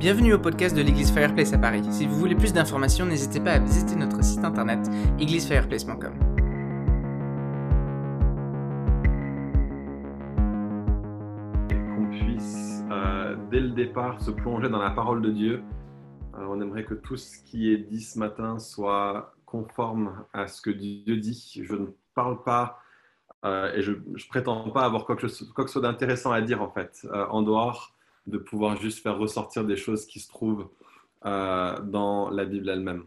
Bienvenue au podcast de l'église Fireplace à Paris. Si vous voulez plus d'informations, n'hésitez pas à visiter notre site internet églisefireplace.com. Qu'on puisse, euh, dès le départ, se plonger dans la parole de Dieu. Euh, on aimerait que tout ce qui est dit ce matin soit conforme à ce que Dieu dit. Je ne parle pas euh, et je ne prétends pas avoir quoi que, ce soit d'intéressant à dire en fait, en dehors de pouvoir juste faire ressortir des choses qui se trouvent euh, dans la Bible elle-même.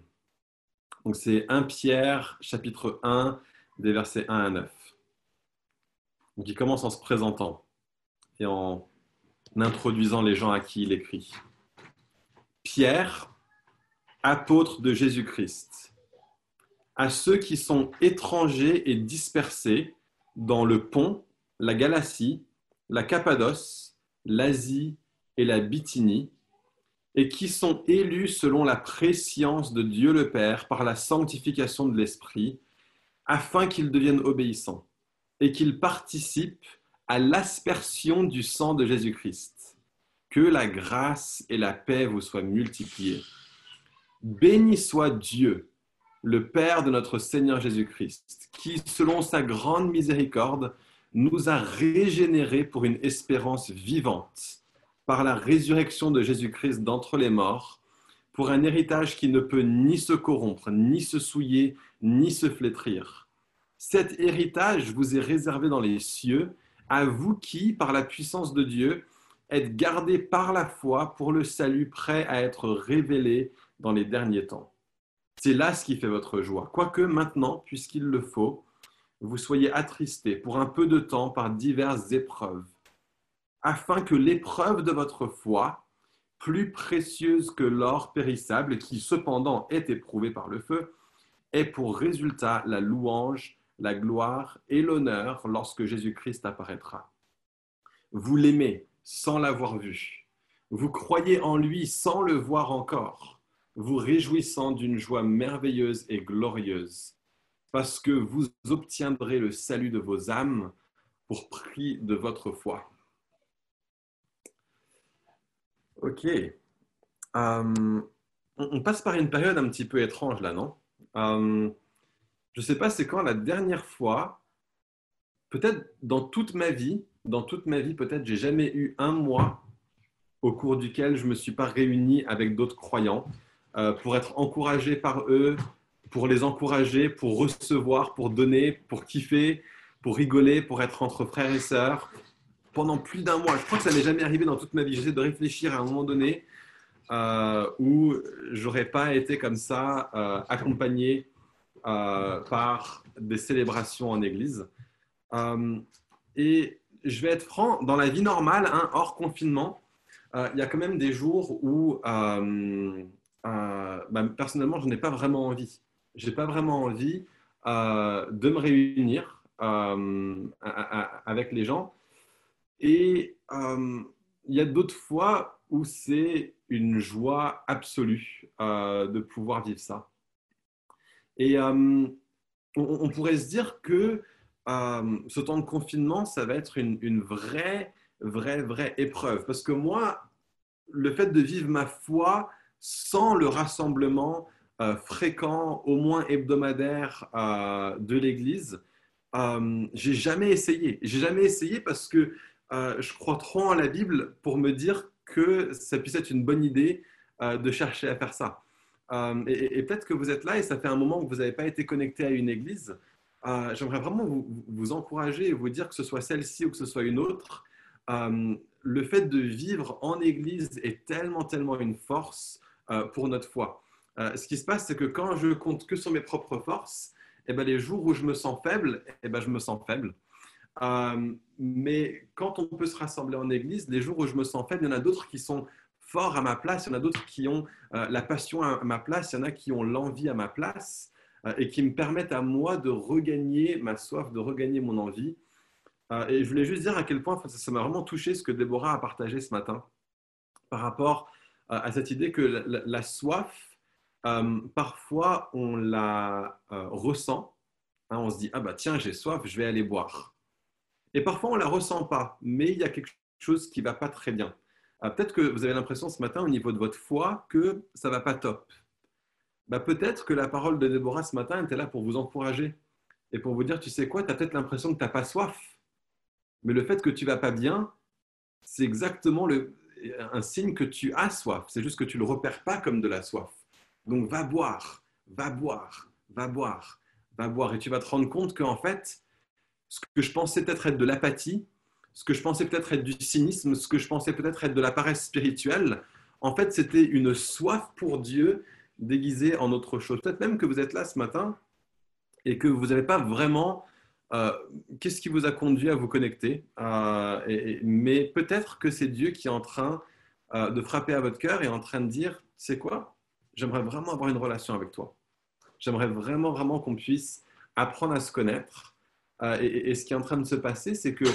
Donc c'est 1 Pierre, chapitre 1, des versets 1 à 9. Donc il commence en se présentant et en introduisant les gens à qui il écrit. Pierre, apôtre de Jésus-Christ, à ceux qui sont étrangers et dispersés dans le Pont, la Galatie, la Cappadoce, l'Asie et la Bithynie, et qui sont élus selon la préscience de Dieu le Père par la sanctification de l'Esprit, afin qu'ils deviennent obéissants et qu'ils participent à l'aspersion du sang de Jésus-Christ. Que la grâce et la paix vous soient multipliées. Béni soit Dieu, le Père de notre Seigneur Jésus-Christ, qui, selon sa grande miséricorde, nous a régénérés pour une espérance vivante par la résurrection de Jésus-Christ d'entre les morts, pour un héritage qui ne peut ni se corrompre, ni se souiller, ni se flétrir. Cet héritage vous est réservé dans les cieux, à vous qui, par la puissance de Dieu, êtes gardés par la foi pour le salut prêt à être révélé dans les derniers temps. C'est là ce qui fait votre joie. Quoique maintenant, puisqu'il le faut, vous soyez attristés pour un peu de temps par diverses épreuves afin que l'épreuve de votre foi, plus précieuse que l'or périssable, qui cependant est éprouvé par le feu, ait pour résultat la louange, la gloire et l'honneur lorsque Jésus-Christ apparaîtra. Vous l'aimez sans l'avoir vu. Vous croyez en lui sans le voir encore, vous réjouissant d'une joie merveilleuse et glorieuse, parce que vous obtiendrez le salut de vos âmes pour prix de votre foi. Ok. Euh, on passe par une période un petit peu étrange là, non? Euh, Je ne sais pas, c'est quand la dernière fois, peut-être dans toute ma vie, dans toute ma vie, peut-être j'ai jamais eu un mois au cours duquel je ne me suis pas réuni avec d'autres croyants euh, pour être encouragé par eux, pour les encourager, pour recevoir, pour donner, pour kiffer, pour rigoler, pour être entre frères et sœurs, pendant plus d'un mois. Je crois que ça n'est jamais arrivé dans toute ma vie. J'essaie de réfléchir à un moment donné euh, où j'aurais pas été comme ça euh, accompagné euh, par des célébrations en église. Euh, et je vais être franc, dans la vie normale, hein, hors confinement, il y a quand même des jours où bah, personnellement, je n'ai pas vraiment envie. Je n'ai pas vraiment envie de me réunir avec les gens et euh, il y a d'autres fois où c'est une joie absolue euh, de pouvoir vivre ça. Et euh, on, pourrait se dire que ce temps de confinement, ça va être une, une, vraie, vraie, vraie épreuve. Parce que moi, le fait de vivre ma foi sans le rassemblement fréquent, au moins hebdomadaire de l'Église, j'ai jamais essayé. J'ai jamais essayé parce que euh, je crois trop en la Bible pour me dire que ça puisse être une bonne idée euh, de chercher à faire ça. Euh, et, peut-être que vous êtes là et ça fait un moment que vous n'avez pas été connecté à une église. J'aimerais vraiment vous, encourager et vous dire que ce soit celle-ci ou que ce soit une autre. le fait de vivre en église est tellement, tellement une force pour notre foi. ce qui se passe, c'est que quand je compte que sur mes propres forces, eh ben, les jours où je me sens faible, eh ben, je me sens faible. Euh, mais quand on peut se rassembler en église, les jours où je me sens faible, il y en a d'autres qui sont forts à ma place, il y en a d'autres qui ont euh, la passion à ma place, il y en a qui ont l'envie à ma place euh, et qui me permettent à moi de regagner ma soif, de regagner mon envie. et je voulais juste dire à quel point ça m'a vraiment touché ce que Déborah a partagé ce matin par rapport à cette idée que la, soif, parfois on la ressent, hein, on se dit, ah bah tiens, j'ai soif, je vais aller boire. Et parfois, on ne la ressent pas, mais il y a quelque chose qui ne va pas très bien. peut-être que vous avez l'impression ce matin au niveau de votre foi que ça va pas top. Bah, peut-être que la parole de Déborah ce matin était là pour vous encourager et pour vous dire, tu sais quoi, tu as peut-être l'impression que tu n'as pas soif, mais le fait que tu vas pas bien, c'est exactement un signe que tu as soif. C'est juste que tu ne le repères pas comme de la soif. Donc va boire, va boire, va boire, va boire. Et tu vas te rendre compte qu'en fait, ce que je pensais peut-être être de l'apathie, ce que je pensais peut-être être du cynisme, ce que je pensais peut-être être de la paresse spirituelle, en fait, c'était une soif pour Dieu déguisée en autre chose. Peut-être même que vous êtes là ce matin et que vous n'avez pas vraiment euh, qu'est-ce qui vous a conduit à vous connecter euh, Mais peut-être que c'est Dieu qui est en train euh, de frapper à votre cœur et en train de dire, c'est quoi? J'aimerais vraiment avoir une relation avec toi. J'aimerais vraiment, vraiment qu'on puisse apprendre à se connaître. Et, et, ce qui est en train de se passer, c'est que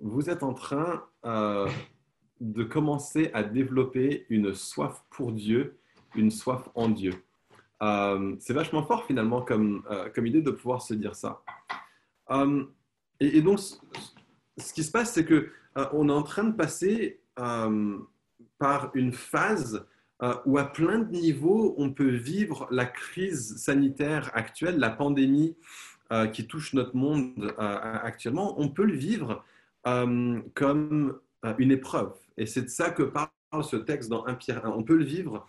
vous êtes en train de commencer à développer une soif pour Dieu, une soif en Dieu. Euh, c'est vachement fort finalement comme, euh, comme idée de pouvoir se dire ça. Euh, et, donc, ce qui se passe, c'est que on est en train de passer par une phase où à plein de niveaux, on peut vivre la crise sanitaire actuelle, la pandémie qui touche notre monde actuellement, on peut le vivre comme une épreuve. Et c'est de ça que parle ce texte dans 1 Pierre 1. On peut le vivre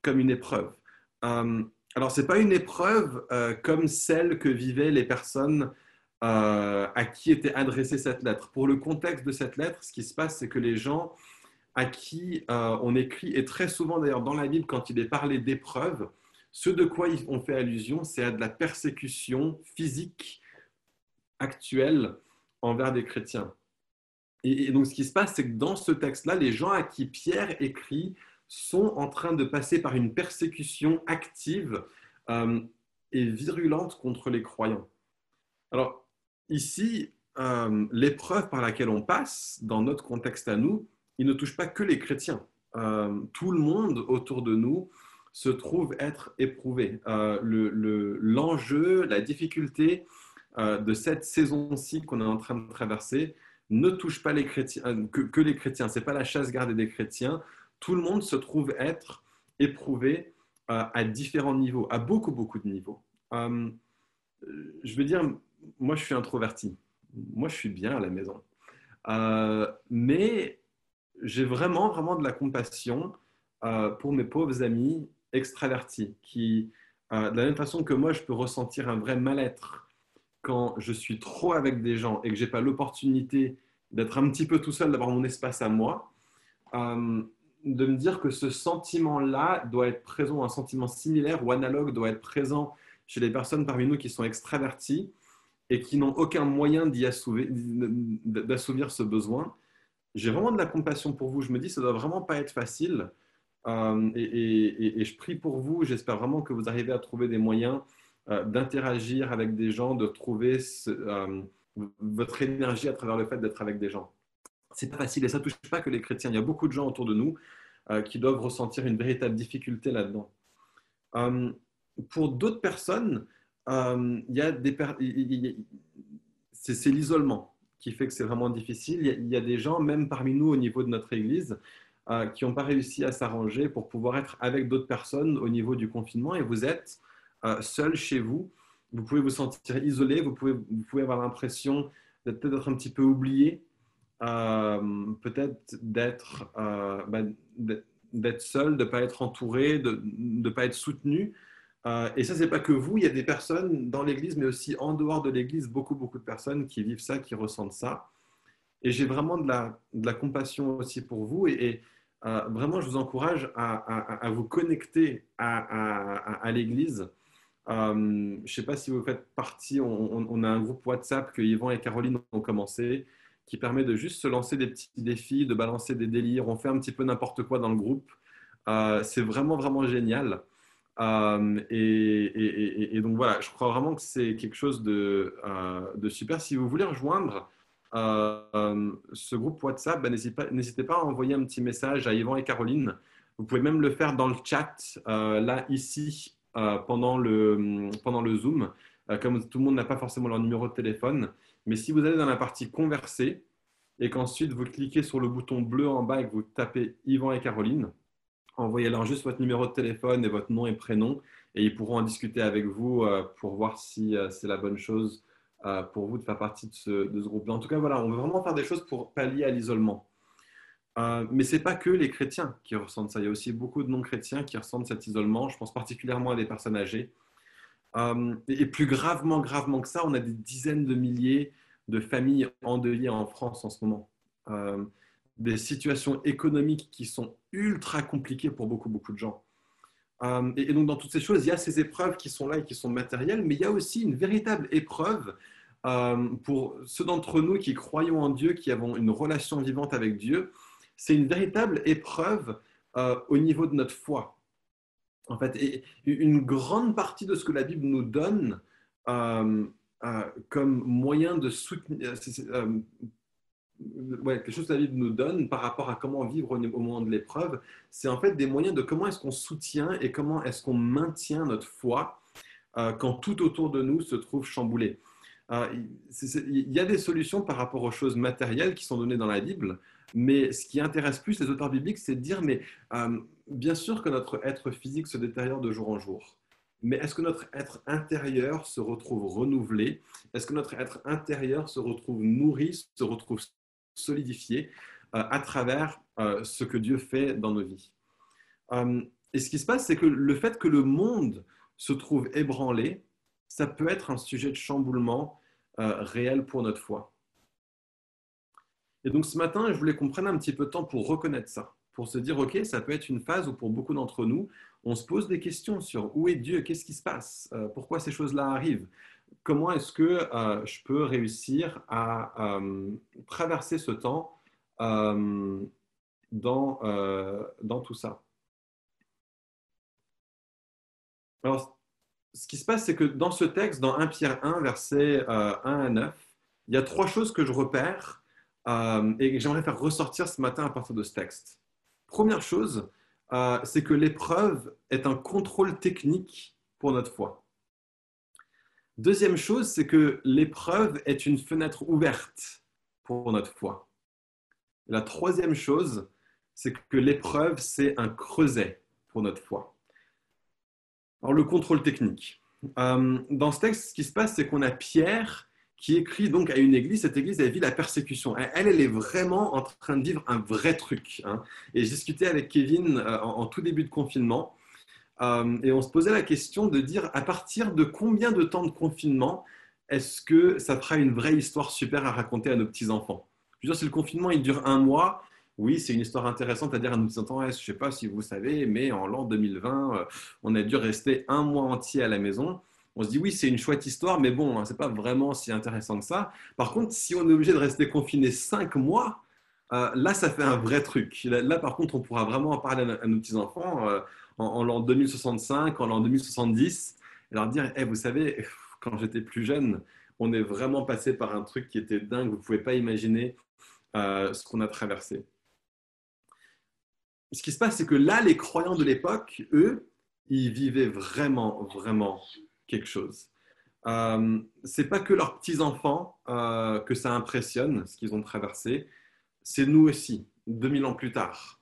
comme une épreuve. Euh, alors, ce n'est pas une épreuve euh, comme celle que vivaient les personnes euh, à qui était adressée cette lettre. Pour le contexte de cette lettre, ce qui se passe, c'est que les gens à qui on écrit, et très souvent d'ailleurs dans la Bible, quand il est parlé d'épreuve, ce de quoi on fait allusion, c'est à de la persécution physique actuelle envers des chrétiens. et donc, ce qui se passe, c'est que dans ce texte-là, les gens à qui Pierre écrit sont en train de passer par une persécution active euh, et virulente contre les croyants. Alors, ici, euh, l'épreuve par laquelle on passe, dans notre contexte à nous, il ne touche pas que les chrétiens. Euh, tout le monde autour de nous se trouve être éprouvé. L'enjeu, la difficulté de cette saison-ci qu'on est en train de traverser ne touche pas les chrétiens, que, que les chrétiens. Ce n'est pas la chasse gardée des chrétiens tout le monde se trouve être éprouvé euh, à différents niveaux, à beaucoup, beaucoup de niveaux. Euh, je veux dire, moi, je suis introverti. Moi, je suis bien à la maison. Euh, mais j'ai vraiment, vraiment de la compassion pour mes pauvres amis extravertis qui, de la même façon que moi, je peux ressentir un vrai mal-être quand je suis trop avec des gens et que j'ai pas l'opportunité d'être un petit peu tout seul, d'avoir mon espace à moi de me dire que ce sentiment-là doit être présent, un sentiment similaire ou analogue doit être présent chez les personnes parmi nous qui sont extraverties et qui n'ont aucun moyen d'assouvir ce besoin. J'ai vraiment de la compassion pour vous. Je me dis, ça doit vraiment pas être facile. Euh, et, je prie pour vous. J'espère vraiment que vous arrivez à trouver des moyens euh, d'interagir avec des gens, de trouver euh, votre énergie à travers le fait d'être avec des gens c'est pas facile et ça touche pas que les chrétiens. Il y a beaucoup de gens autour de nous qui doivent ressentir une véritable difficulté là-dedans. Pour d'autres personnes, il y a c'est l'isolement qui fait que c'est vraiment difficile. Il y, a, des gens, même parmi nous au niveau de notre Église, qui n'ont pas réussi à s'arranger pour pouvoir être avec d'autres personnes au niveau du confinement et vous êtes seul chez vous. Vous pouvez vous sentir isolé, vous pouvez, vous pouvez avoir l'impression d'être peut-être un petit peu oublié euh, peut-être d'être euh, bah, d'être seul, de ne pas être entouré, de ne pas être soutenu. Euh, et ça, c'est pas que vous, il y a des personnes dans l'Église, mais aussi en dehors de l'Église, beaucoup, beaucoup de personnes qui vivent ça, qui ressentent ça. Et j'ai vraiment de la, de la, compassion aussi pour vous. Et, vraiment, je vous encourage à, vous connecter à, l'Église. je ne sais pas si vous faites partie, on, a un groupe WhatsApp que Yvan et Caroline ont commencé qui permet de juste se lancer des petits défis, de balancer des délires. On fait un petit peu n'importe quoi dans le groupe. Euh, c'est vraiment, vraiment génial. Euh, et, donc voilà, je crois vraiment que c'est quelque chose euh, de, super. Si vous voulez rejoindre ce groupe WhatsApp, ben, n'hésitez pas, à envoyer un petit message à Yvan et Caroline. Vous pouvez même le faire dans le chat, là, ici, pendant, le, pendant le Zoom. comme tout le monde n'a pas forcément leur numéro de téléphone, mais si vous allez dans la partie converser, et qu'ensuite vous cliquez sur le bouton bleu en bas et que vous tapez Yvan et Caroline. Envoyez-leur juste votre numéro de téléphone et votre nom et prénom et ils pourront en discuter avec vous euh, pour voir si euh, c'est la bonne chose euh, pour vous de faire partie de ce, groupe. En tout cas, voilà, on veut vraiment faire des choses pour pallier à l'isolement. mais ce n'est pas que les chrétiens qui ressentent ça. Il y a aussi beaucoup de non-chrétiens qui ressentent cet isolement. Je pense particulièrement à des personnes âgées. et plus gravement, gravement que ça, on a des dizaines de milliers de familles endeuillées en France en ce moment. des situations économiques qui sont ultra compliquées pour beaucoup, beaucoup de gens. Euh, et, donc, dans toutes ces choses, il y a ces épreuves qui sont là et qui sont matérielles, mais il y a aussi une véritable épreuve euh, pour ceux d'entre nous qui croyons en Dieu, qui avons une relation vivante avec Dieu. C'est une véritable épreuve euh, au niveau de notre foi. En fait, une grande partie de ce que la Bible nous donne comme moyen de soutenir, quelque chose que la Bible nous donne par rapport à comment vivre au, moment de l'épreuve, c'est en fait des moyens de comment est-ce qu'on soutient et comment est-ce qu'on maintient notre foi euh, quand tout autour de nous se trouve chamboulé. Euh, il y a des solutions par rapport aux choses matérielles qui sont données dans la Bible, mais ce qui intéresse plus les auteurs bibliques, c'est de dire, mais euh, bien sûr que notre être physique se détériore de jour en jour, mais est-ce que notre être intérieur se retrouve renouvelé? Est-ce que notre être intérieur se retrouve nourri, se retrouve solidifier euh, à travers euh, ce que Dieu fait dans nos vies. Euh, et ce qui se passe, c'est que le fait que le monde se trouve ébranlé, ça peut être un sujet de chamboulement réel pour notre foi. Et donc ce matin, je voulais qu'on prenne un petit peu de temps pour reconnaître ça, pour se dire, OK, ça peut être une phase où pour beaucoup d'entre nous, on se pose des questions sur où est Dieu, qu'est-ce qui se passe, pourquoi ces choses-là arrivent, comment est-ce que euh, je peux réussir à euh, traverser ce temps euh, dans, dans tout ça? Alors, ce qui se passe, c'est que dans ce texte, dans 1 Pierre 1, versets 1 à 9, il y a trois choses que je repère et que j'aimerais faire ressortir ce matin à partir de ce texte. Première chose, c'est que l'épreuve est un contrôle technique pour notre foi. Deuxième chose, c'est que l'épreuve est une fenêtre ouverte pour notre foi. La troisième chose, c'est que l'épreuve, c'est un creuset pour notre foi. Alors, le contrôle technique. Euh, dans ce texte, ce qui se passe, c'est qu'on a Pierre qui écrit donc à une église. Cette église, elle vit la persécution. Elle, elle est vraiment en train de vivre un vrai truc. Hein. Et j'ai discuté avec Kevin euh, en, tout début de confinement. Euh, et on se posait la question de dire à partir de combien de temps de confinement est-ce que ça fera une vraie histoire super à raconter à nos petits-enfants? Je veux dire, si le confinement il dure un mois, oui, c'est une histoire intéressante à dire à nos petits-enfants. Je ne sais pas si vous savez, mais en l'an 2020, euh, on a dû rester un mois entier à la maison. On se dit oui, c'est une chouette histoire, mais bon, hein, ce n'est pas vraiment si intéressant que ça. Par contre, si on est obligé de rester confiné cinq mois, euh, là, ça fait un vrai truc. Là, par contre, on pourra vraiment en parler à, nos petits-enfants en, l'an 2065, en l'an 2070, et leur dire, eh, vous savez, quand j'étais plus jeune, on est vraiment passé par un truc qui était dingue, vous ne pouvez pas imaginer euh, ce qu'on a traversé. Ce qui se passe, c'est que là, les croyants de l'époque, eux, ils vivaient vraiment, vraiment quelque chose. Euh, c'est pas que leurs petits-enfants euh, que ça impressionne, ce qu'ils ont traversé, c'est nous aussi, 2000 ans plus tard,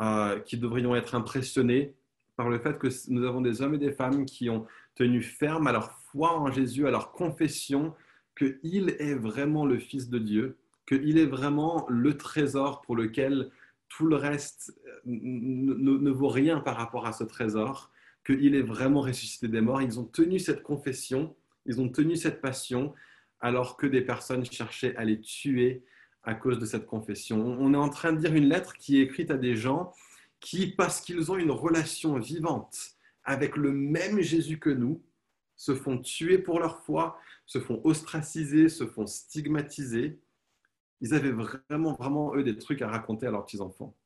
euh, qui devrions être impressionnés par le fait que nous avons des hommes et des femmes qui ont tenu ferme à leur foi en Jésus, à leur confession qu'il est vraiment le Fils de Dieu, qu'il est vraiment le trésor pour lequel tout le reste euh, ne, vaut rien par rapport à ce trésor, qu'il est vraiment ressuscité des morts. Ils ont tenu cette confession, ils ont tenu cette passion, alors que des personnes cherchaient à les tuer à cause de cette confession. On est en train de dire une lettre qui est écrite à des gens qui, parce qu'ils ont une relation vivante avec le même Jésus que nous, se font tuer pour leur foi, se font ostraciser, se font stigmatiser. Ils avaient vraiment, vraiment, eux, des trucs à raconter à leurs petits-enfants.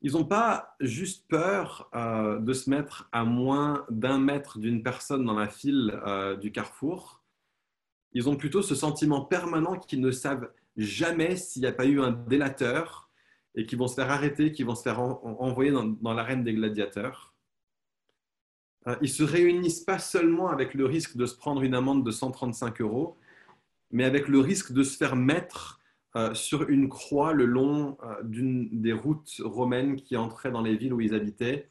Ils n'ont pas juste peur euh, de se mettre à moins d'un mètre d'une personne dans la file euh, du carrefour. Ils ont plutôt ce sentiment permanent qu'ils ne savent jamais s'il n'y a pas eu un délateur et qui vont se faire arrêter, qui vont se faire envoyer dans, l'arène des gladiateurs. Euh, ils se réunissent pas seulement avec le risque de se prendre une amende de 135 euros, mais avec le risque de se faire mettre euh, sur une croix le long euh, d'une des routes romaines qui entraient dans les villes où ils habitaient,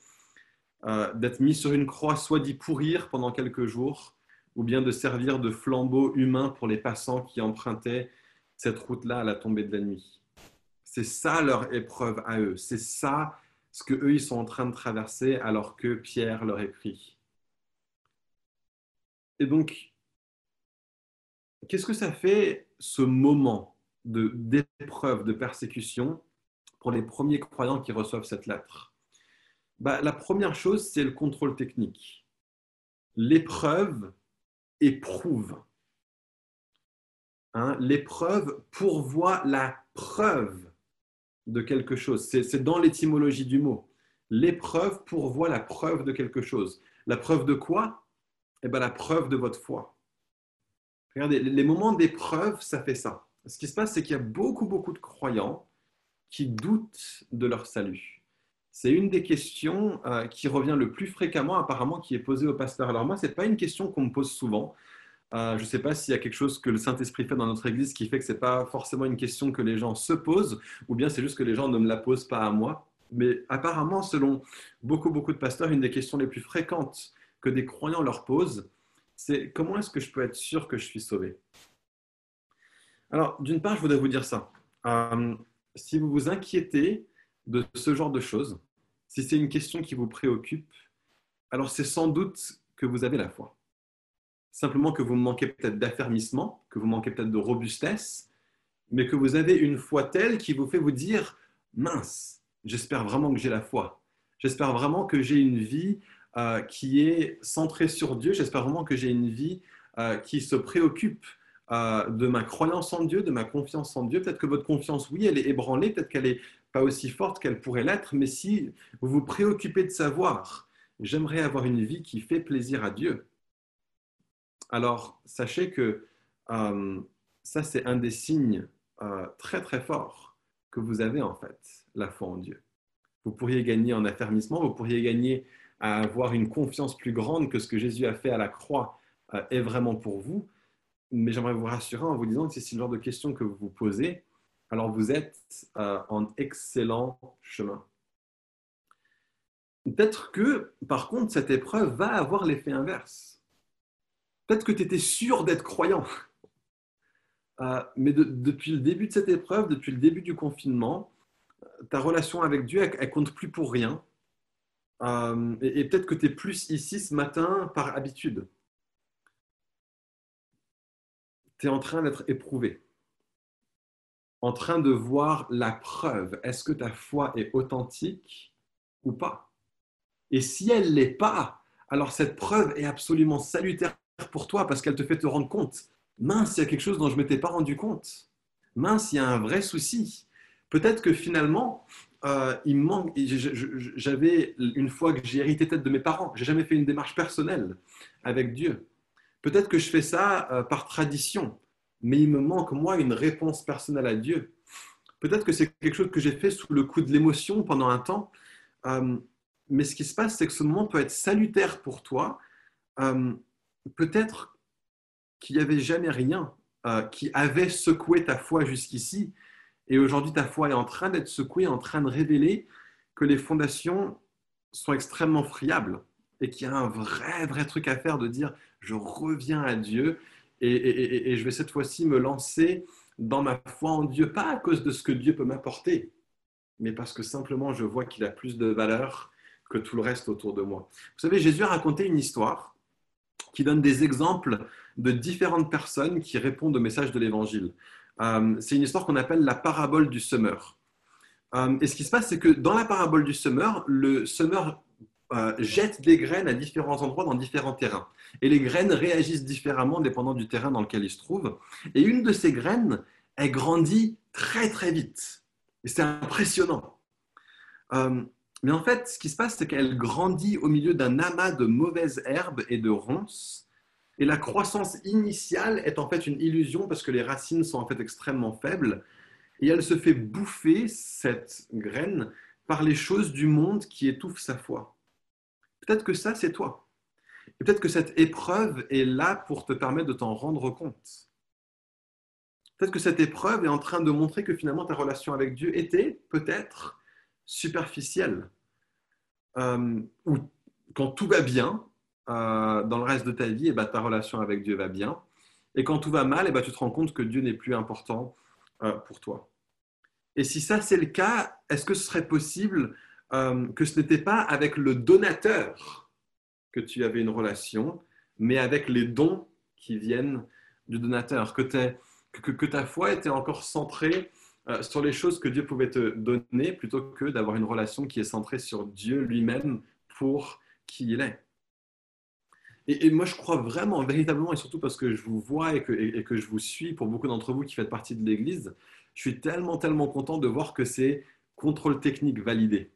euh, d'être mis sur une croix, soit d'y pourrir pendant quelques jours, ou bien de servir de flambeau humain pour les passants qui empruntaient cette route-là à la tombée de la nuit. C'est ça leur épreuve à eux. C'est ça ce que eux ils sont en train de traverser alors que Pierre leur écrit. Et donc, qu'est-ce que ça fait ce moment d'épreuve, de, persécution pour les premiers croyants qui reçoivent cette lettre? Bah, La première chose, c'est le contrôle technique. L'épreuve éprouve. Hein, l'épreuve pourvoit la preuve de quelque chose. C'est dans l'étymologie du mot. L'épreuve pourvoit la preuve de quelque chose. La preuve de quoi? Eh bien, la preuve de votre foi. Regardez, les moments d'épreuve, ça fait ça ce qui se passe, c'est qu'il y a beaucoup, beaucoup de croyants qui doutent de leur salut. C'est une des questions euh, qui revient le plus fréquemment, apparemment, qui est posée au pasteur. Alors moi, ce n'est pas une question qu'on me pose souvent. Euh, je ne sais pas s'il y a quelque chose que le Saint-Esprit fait dans notre Église qui fait que ce n'est pas forcément une question que les gens se posent, ou bien c'est juste que les gens ne me la posent pas à moi. Mais apparemment, selon beaucoup, beaucoup de pasteurs, une des questions les plus fréquentes que des croyants leur posent, c'est comment est-ce que je peux être sûr que je suis sauvé? Alors, d'une part, je voudrais vous dire ça. Euh, si vous vous inquiétez de ce genre de choses, si c'est une question qui vous préoccupe, alors c'est sans doute que vous avez la foi. Simplement que vous manquez peut-être d'affermissement, que vous manquez peut-être de robustesse, mais que vous avez une foi telle qui vous fait vous dire, mince, j'espère vraiment que j'ai la foi. J'espère vraiment que j'ai une vie euh, qui est centrée sur Dieu. J'espère vraiment que j'ai une vie euh, qui se préoccupe euh, de ma croyance en Dieu, de ma confiance en Dieu. Peut-être que votre confiance, oui, elle est ébranlée, peut-être qu'elle n'est pas aussi forte qu'elle pourrait l'être, mais si vous vous préoccupez de savoir, j'aimerais avoir une vie qui fait plaisir à Dieu, alors sachez que euh, ça, c'est un des signes euh, très très forts que vous avez en fait, la foi en Dieu. Vous pourriez gagner en affermissement, vous pourriez gagner à avoir une confiance plus grande que ce que Jésus a fait à la croix est vraiment pour vous, mais j'aimerais vous rassurer en vous disant que si c'est le genre de questions que vous vous posez, alors vous êtes euh, en excellent chemin. Peut-être que, par contre, cette épreuve va avoir l'effet inverse. Peut-être que tu étais sûr d'être croyant. Euh, mais depuis le début de cette épreuve, depuis le début du confinement, ta relation avec Dieu, elle, ne compte plus pour rien. Euh, et peut-être que tu es plus ici ce matin par habitude tu es en train d'être éprouvé, en train de voir la preuve. Est-ce que ta foi est authentique ou pas? Et si elle ne l'est pas, alors cette preuve est absolument salutaire pour toi parce qu'elle te fait te rendre compte. Mince, il y a quelque chose dont je ne m'étais pas rendu compte. Mince, il y a un vrai souci. Peut-être que finalement, euh, il manque. J'avais une fois que j'ai hérité tête de mes parents, j'ai jamais fait une démarche personnelle avec Dieu. Peut-être que je fais ça euh, par tradition, mais il me manque, moi, une réponse personnelle à Dieu. Peut-être que c'est quelque chose que j'ai fait sous le coup de l'émotion pendant un temps, euh, mais ce qui se passe, c'est que ce moment peut être salutaire pour toi. Euh, peut-être qu'il n'y avait jamais rien qui avait secoué ta foi jusqu'ici, et aujourd'hui ta foi est en train d'être secouée, en train de révéler que les fondations sont extrêmement friables et qu'il y a un vrai, vrai truc à faire de dire je reviens à Dieu et, je vais cette fois-ci me lancer dans ma foi en Dieu, pas à cause de ce que Dieu peut m'apporter, mais parce que simplement je vois qu'il a plus de valeur que tout le reste autour de moi. Vous savez, Jésus a raconté une histoire qui donne des exemples de différentes personnes qui répondent au message de l'Évangile. Euh, c'est une histoire qu'on appelle la parabole du semeur. Euh, et ce qui se passe, c'est que dans la parabole du semeur, le semeur euh, jette des graines à différents endroits dans différents terrains. Et les graines réagissent différemment dépendant du terrain dans lequel ils se trouvent. Et une de ces graines, elle grandit très très vite. Et c'est impressionnant. Mais en fait, ce qui se passe, c'est qu'elle grandit au milieu d'un amas de mauvaises herbes et de ronces. Et la croissance initiale est en fait une illusion parce que les racines sont en fait extrêmement faibles. Et elle se fait bouffer, cette graine, par les choses du monde qui étouffent sa foi. Peut-être que ça, c'est toi. Et peut-être que cette épreuve est là pour te permettre de t'en rendre compte. Peut-être que cette épreuve est en train de montrer que finalement ta relation avec Dieu était peut-être superficielle. Euh, ou quand tout va bien euh, dans le reste de ta vie, et eh ben, ta relation avec Dieu va bien. Et quand tout va mal, et eh ben, tu te rends compte que Dieu n'est plus important euh, pour toi. Et si ça c'est le cas, est-ce que ce serait possible que ce n'était pas avec le donateur que tu avais une relation, mais avec les dons qui viennent du donateur, que, que, ta foi était encore centrée euh, sur les choses que Dieu pouvait te donner plutôt que d'avoir une relation qui est centrée sur Dieu lui-même pour qui il est. Et, moi, je crois vraiment, véritablement, et surtout parce que je vous vois et que, je vous suis, pour beaucoup d'entre vous qui faites partie de l'Église, je suis tellement, tellement content de voir que c'est contrôle technique validé.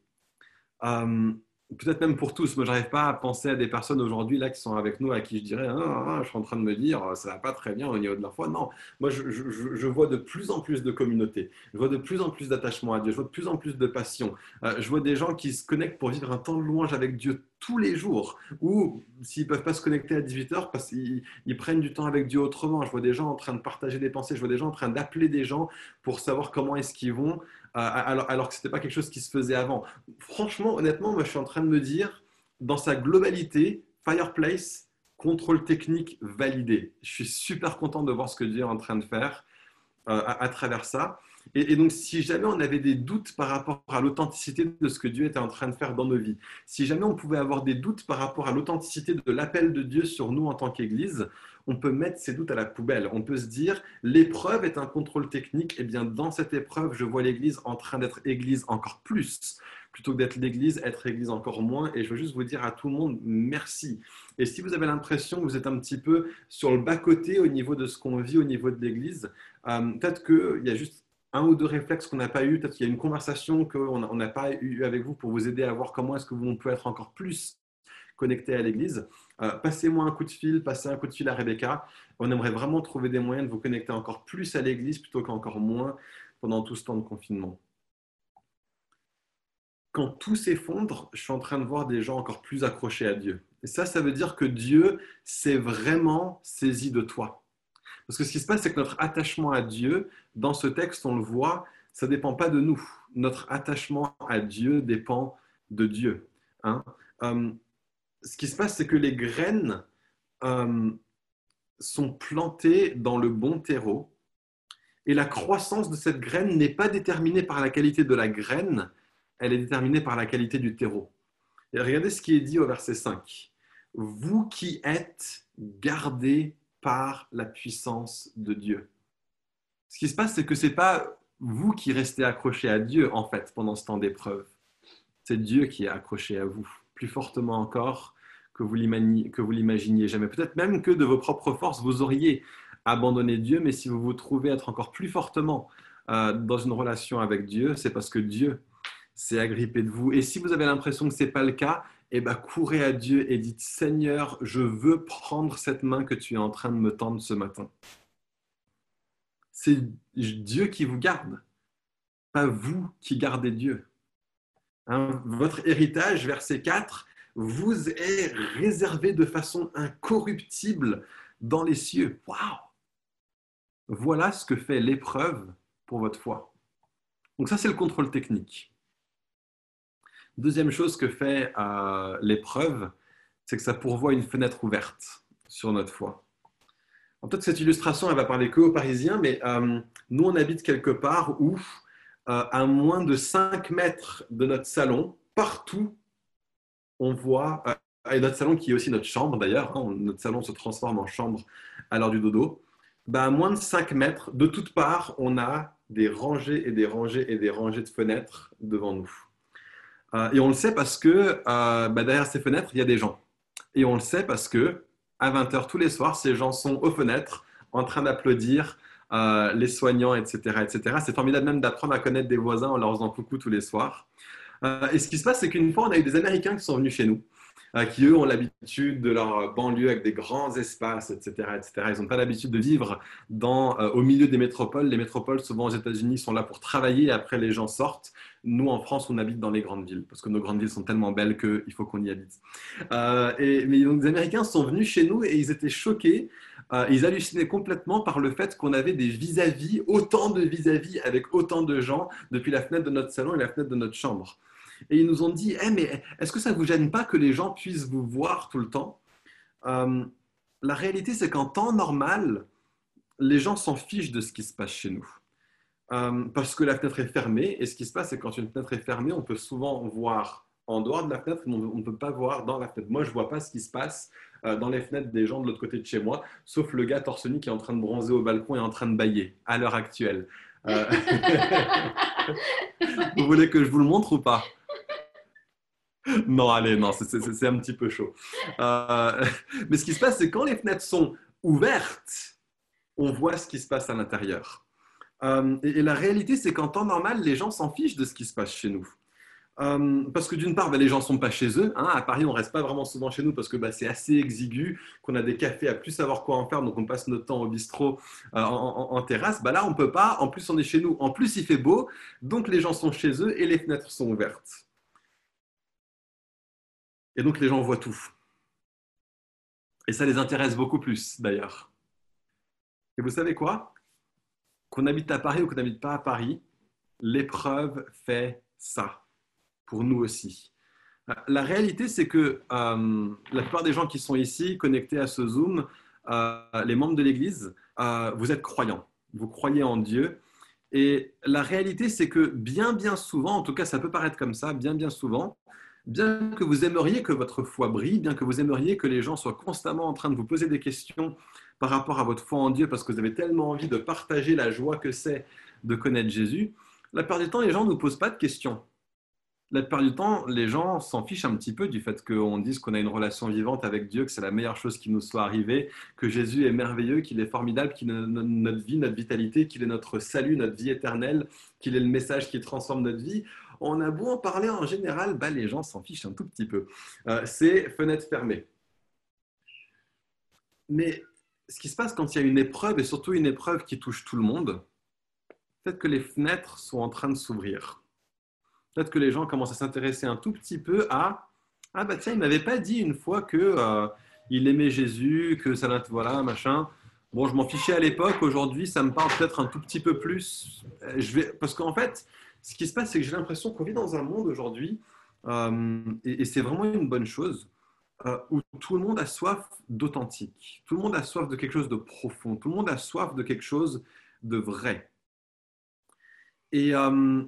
Euh, peut-être même pour tous. Moi, j'arrive pas à penser à des personnes aujourd'hui là qui sont avec nous, à qui je dirais, ah, ah, je suis en train de me dire, ça va pas très bien au niveau de leur foi. Non, moi, je, vois de plus en plus de communautés. Je vois de plus en plus d'attachement à Dieu. Je vois de plus en plus de passion. Euh, je vois des gens qui se connectent pour vivre un temps de louange avec Dieu tous les jours. Ou s'ils peuvent pas se connecter à 18 heures parce qu'ils ils prennent du temps avec Dieu autrement. Je vois des gens en train de partager des pensées. Je vois des gens en train d'appeler des gens pour savoir comment est-ce qu'ils vont. Alors, alors que ce n'était pas quelque chose qui se faisait avant. Franchement, honnêtement, moi, je suis en train de me dire, dans sa globalité, Fireplace, contrôle technique validé. Je suis super content de voir ce que Dieu est en train de faire euh, à, travers ça. Et, donc, si jamais on avait des doutes par rapport à l'authenticité de ce que Dieu était en train de faire dans nos vies, si jamais on pouvait avoir des doutes par rapport à l'authenticité de l'appel de Dieu sur nous en tant qu'Église, on peut mettre ces doutes à la poubelle. On peut se dire, l'épreuve est un contrôle technique, et eh bien dans cette épreuve, je vois l'Église en train d'être Église encore plus, plutôt que d'être l'Église, être Église encore moins. Et je veux juste vous dire à tout le monde, merci. Et si vous avez l'impression que vous êtes un petit peu sur le bas-côté au niveau de ce qu'on vit au niveau de l'Église, euh, peut-être qu'il y a juste un ou deux réflexes qu'on n'a pas eu, peut-être qu'il y a une conversation qu'on n'a pas eu avec vous pour vous aider à voir comment est-ce que vous pouvez être encore plus connecté à l'Église. Euh, passez-moi un coup de fil, passez un coup de fil à Rebecca. On aimerait vraiment trouver des moyens de vous connecter encore plus à l'Église plutôt qu'encore moins pendant tout ce temps de confinement. Quand tout s'effondre, je suis en train de voir des gens encore plus accrochés à Dieu. Et ça, ça veut dire que Dieu s'est vraiment saisi de toi. Parce que ce qui se passe, c'est que notre attachement à Dieu, dans ce texte, on le voit, ça ne dépend pas de nous. Notre attachement à Dieu dépend de Dieu. Hein. Euh, ce qui se passe, c'est que les graines euh, sont plantées dans le bon terreau et la croissance de cette graine n'est pas déterminée par la qualité de la graine, elle est déterminée par la qualité du terreau. Et regardez ce qui est dit au verset 5. Vous qui êtes gardés par la puissance de Dieu. Ce qui se passe, c'est que ce n'est pas vous qui restez accrochés à Dieu, en fait, pendant ce temps d'épreuve. C'est Dieu qui est accroché à vous plus fortement encore que vous l'imaginiez jamais. Peut-être même que de vos propres forces, vous auriez abandonné Dieu, mais si vous vous trouvez être encore plus fortement euh, dans une relation avec Dieu, c'est parce que Dieu s'est agrippé de vous. Et si vous avez l'impression que ce n'est pas le cas, eh ben, courez à Dieu et dites, Seigneur, je veux prendre cette main que tu es en train de me tendre ce matin. C'est Dieu qui vous garde, pas vous qui gardez Dieu. Hein, votre héritage, verset 4, vous est réservé de façon incorruptible dans les cieux. Waouh Voilà ce que fait l'épreuve pour votre foi. Donc ça, c'est le contrôle technique. Deuxième chose que fait euh, l'épreuve, c'est que ça pourvoit une fenêtre ouverte sur notre foi. Peut-être cette illustration, elle va parler que aux Parisiens, mais euh, nous, on habite quelque part où euh, à moins de 5 mètres de notre salon, partout, on voit, et notre salon qui est aussi notre chambre d'ailleurs, hein, notre salon se transforme en chambre à l'heure du dodo, bah, à moins de 5 mètres, de toutes parts, on a des rangées et des rangées et des rangées de fenêtres devant nous. Euh, et on le sait parce que bah, derrière ces fenêtres, il y a des gens. Et on le sait parce que à 20h tous les soirs, ces gens sont aux fenêtres en train d'applaudir euh, les soignants, etc. etc. C'est formidable même d'apprendre à connaître des voisins en leur faisant coucou tous les soirs. Euh, et ce qui se passe, c'est qu'une fois, on a eu des Américains qui sont venus chez nous, euh, qui eux ont l'habitude de leur banlieue avec des grands espaces, etc. etc. Ils n'ont pas l'habitude de vivre dans, au milieu des métropoles. Les métropoles, souvent aux États-Unis, sont là pour travailler et après les gens sortent. Nous, en France, on habite dans les grandes villes parce que nos grandes villes sont tellement belles qu'il faut qu'on y habite. et, mais donc, les Américains sont venus chez nous et ils étaient choqués Euh, ils hallucinaient complètement par le fait qu'on avait des vis-à-vis, autant de vis-à-vis avec autant de gens depuis la fenêtre de notre salon et la fenêtre de notre chambre. Et ils nous ont dit, eh, mais est-ce que ça ne vous gêne pas que les gens puissent vous voir tout le temps? Euh, La réalité, c'est qu'en temps normal, les gens s'en fichent de ce qui se passe chez nous. Euh, parce que la fenêtre est fermée. Et ce qui se passe, c'est que quand une fenêtre est fermée, on peut souvent voir en dehors de la fenêtre, mais on ne peut pas voir dans la fenêtre. Moi, je ne vois pas ce qui se passe euh, dans les fenêtres des gens de l'autre côté de chez moi, sauf le gars torse nu qui est en train de bronzer au balcon et en train de bailler à l'heure actuelle. Euh, vous voulez que je vous le montre ou pas? Non, allez, non, c'est un petit peu chaud. mais ce qui se passe, c'est quand les fenêtres sont ouvertes, on voit ce qui se passe à l'intérieur. Euh, et, la réalité, c'est qu'en temps normal, les gens s'en fichent de ce qui se passe chez nous. Euh, parce que d'une part, ben, les gens ne sont pas chez eux. Hein. À Paris, on ne reste pas vraiment souvent chez nous parce que ben, c'est assez exigu, qu'on a des cafés à plus savoir quoi en faire, donc on passe notre temps au bistrot euh, en, terrasse. Ben, là, on ne peut pas. En plus, on est chez nous. En plus, il fait beau, donc les gens sont chez eux et les fenêtres sont ouvertes. Et donc les gens voient tout. Et ça les intéresse beaucoup plus, d'ailleurs. Et vous savez quoi? Qu'on habite à Paris ou qu'on n'habite pas à Paris, l'épreuve fait ça, pour nous aussi. La réalité, c'est que euh, la plupart des gens qui sont ici, connectés à ce Zoom, euh, les membres de l'Église, euh, vous êtes croyants, vous croyez en Dieu. Et la réalité, c'est que bien, bien souvent, en tout cas ça peut paraître comme ça, bien, bien souvent, bien que vous aimeriez que votre foi brille, bien que vous aimeriez que les gens soient constamment en train de vous poser des questions par rapport à votre foi en Dieu parce que vous avez tellement envie de partager la joie que c'est de connaître Jésus, la plupart du temps, les gens ne nous posent pas de questions. La plupart du temps, les gens s'en fichent un petit peu du fait qu'on dise qu'on a une relation vivante avec Dieu, que c'est la meilleure chose qui nous soit arrivée, que Jésus est merveilleux, qu'il est formidable, qu'il est notre vie, notre vitalité, qu'il est notre salut, notre vie éternelle, qu'il est le message qui transforme notre vie. On a beau en parler en général, bah, les gens s'en fichent un tout petit peu. Euh, c'est fenêtre fermée. Mais ce qui se passe quand il y a une épreuve, et surtout une épreuve qui touche tout le monde, peut-être que les fenêtres sont en train de s'ouvrir. Peut-être que les gens commencent à s'intéresser un tout petit peu à Ah, bah tiens, il m'avait pas dit une fois qu'il euh, aimait Jésus, que ça, voilà, machin. Bon, je m'en fichais à l'époque, aujourd'hui, ça me parle peut-être un tout petit peu plus. Je vais... Parce qu'en fait, ce qui se passe, c'est que j'ai l'impression qu'on vit dans un monde aujourd'hui, euh, et c'est vraiment une bonne chose, euh, où tout le monde a soif d'authentique, tout le monde a soif de quelque chose de profond, tout le monde a soif de quelque chose de vrai. Et euh,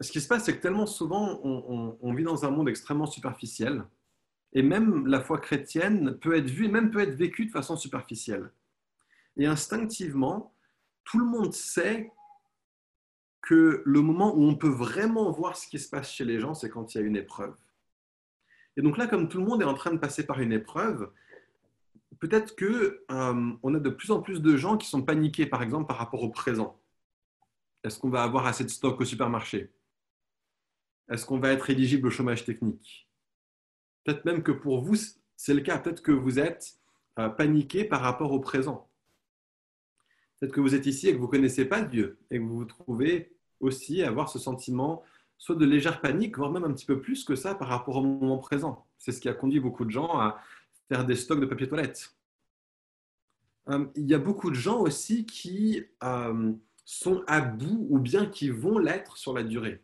ce qui se passe, c'est que tellement souvent, on, vit dans un monde extrêmement superficiel, et même la foi chrétienne peut être vue, et même peut être vécue de façon superficielle. Et instinctivement, tout le monde sait que le moment où on peut vraiment voir ce qui se passe chez les gens, c'est quand il y a une épreuve. Et donc là, comme tout le monde est en train de passer par une épreuve, peut-être que euh, on a de plus en plus de gens qui sont paniqués, par exemple, par rapport au présent. Est-ce qu'on va avoir assez de stock au supermarché? Est-ce qu'on va être éligible au chômage technique? Peut-être même que pour vous, c'est le cas. Peut-être que vous êtes euh, paniqué par rapport au présent. Peut-être que vous êtes ici et que vous ne connaissez pas Dieu et que vous vous trouvez aussi avoir ce sentiment soit de légère panique, voire même un petit peu plus que ça par rapport au moment présent. C'est ce qui a conduit beaucoup de gens à faire des stocks de papier toilette. Euh, il y a beaucoup de gens aussi qui euh, sont à bout ou bien qui vont l'être sur la durée.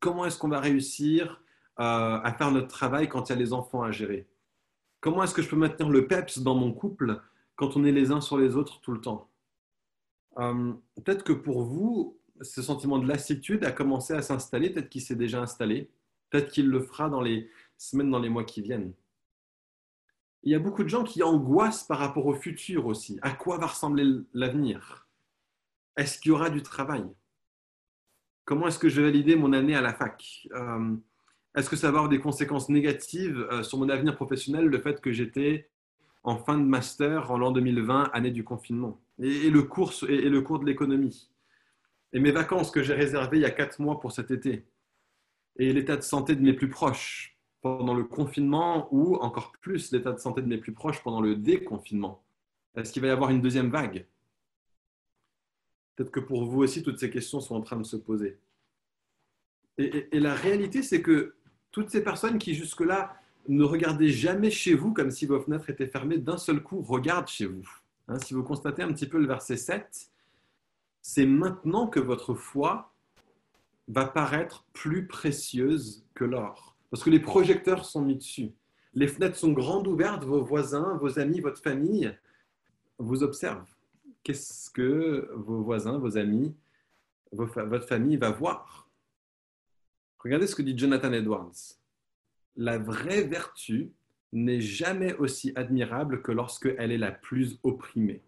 Comment est-ce qu'on va réussir euh, à faire notre travail quand il y a les enfants à gérer? Comment est-ce que je peux maintenir le PEPS dans mon couple quand on est les uns sur les autres tout le temps? Peut-être que pour vous, ce sentiment de lassitude a commencé à s'installer, peut-être qu'il s'est déjà installé, peut-être qu'il le fera dans les semaines, dans les mois qui viennent. Il y a beaucoup de gens qui angoissent par rapport au futur aussi. À quoi va ressembler l'avenir? Est-ce qu'il y aura du travail? Comment est-ce que je vais valider mon année à la fac? Euh, Est-ce que ça va avoir des conséquences négatives euh, sur mon avenir professionnel, le fait que j'étais en fin de master en l'an 2020, année du confinement, et, le cours, et le cours de l'économie et mes vacances que j'ai réservées il y a quatre mois pour cet été, et l'état de santé de mes plus proches pendant le confinement, ou encore plus l'état de santé de mes plus proches pendant le déconfinement. Est-ce qu'il va y avoir une deuxième vague? Peut-être que pour vous aussi, toutes ces questions sont en train de se poser. Et, la réalité, c'est que toutes ces personnes qui jusque-là ne regardaient jamais chez vous comme si vos fenêtres étaient fermées, d'un seul coup regardent chez vous. Hein, si vous constatez un petit peu le verset 7, c'est maintenant que votre foi va paraître plus précieuse que l'or. Parce que les projecteurs sont mis dessus. Les fenêtres sont grandes ouvertes, vos voisins, vos amis, votre famille vous observent. Qu'est-ce que vos voisins, vos amis, votre famille va voir? Regardez ce que dit Jonathan Edwards. La vraie vertu n'est jamais aussi admirable que lorsqu'elle est la plus opprimée.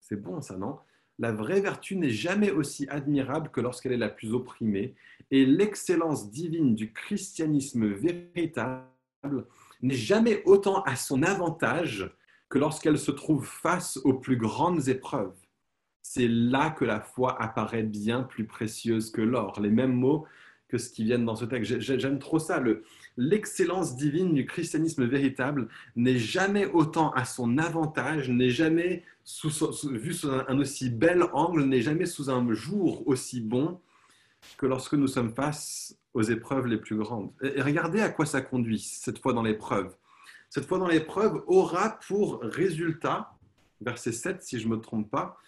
C'est bon ça, non? La vraie vertu n'est jamais aussi admirable que lorsqu'elle est la plus opprimée, et l'excellence divine du christianisme véritable n'est jamais autant à son avantage que lorsqu'elle se trouve face aux plus grandes épreuves. C'est là que la foi apparaît bien plus précieuse que l'or. Les mêmes mots que ce qui viennent dans ce texte. J'aime trop ça. L'excellence divine du christianisme véritable n'est jamais autant à son avantage, n'est jamais sous, vu sous un, aussi bel angle, n'est jamais sous un jour aussi bon que lorsque nous sommes face aux épreuves les plus grandes. Et regardez à quoi ça conduit, cette fois dans l'épreuve. Cette fois dans l'épreuve aura pour résultat, verset 7 si je ne me trompe pas,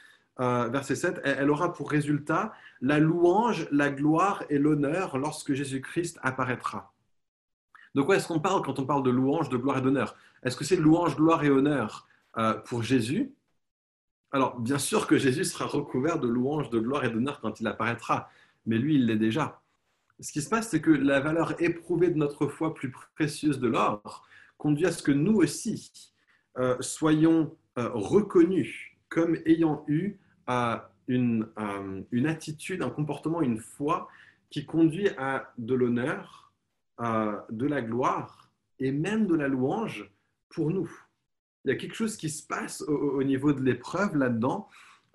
euh, verset 7, elle aura pour résultat la louange, la gloire et l'honneur lorsque Jésus-Christ apparaîtra. De quoi est-ce qu'on parle quand on parle de louange, de gloire et d'honneur? Est-ce que c'est louange, gloire et honneur euh, pour Jésus? Alors, bien sûr que Jésus sera recouvert de louange, de gloire et d'honneur quand il apparaîtra, mais lui, il l'est déjà. Ce qui se passe, c'est que la valeur éprouvée de notre foi plus précieuse de l'or conduit à ce que nous aussi euh, soyons reconnus comme ayant eu une attitude, un comportement, une foi qui conduit à de l'honneur, de la gloire et même de la louange pour nous. Il y a quelque chose qui se passe au, niveau de l'épreuve là-dedans.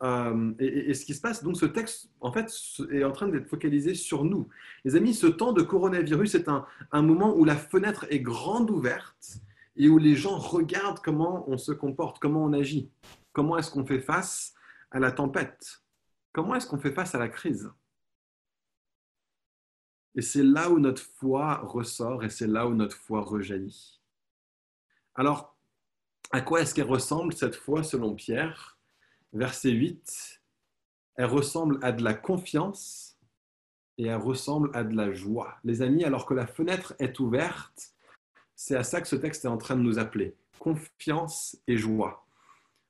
Euh, et, ce qui se passe, donc ce texte, en fait, est en train d'être focalisé sur nous. Les amis, ce temps de coronavirus est un, un moment où la fenêtre est grande ouverte et où les gens regardent comment on se comporte, comment on agit, comment est-ce qu'on fait face à la tempête Comment est-ce qu'on fait face à la crise Et c'est là où notre foi ressort et c'est là où notre foi rejaillit. Alors, à quoi est-ce qu'elle ressemble cette foi selon Pierre? Verset 8, elle ressemble à de la confiance et elle ressemble à de la joie. Les amis, alors que la fenêtre est ouverte, c'est à ça que ce texte est en train de nous appeler. Confiance et joie.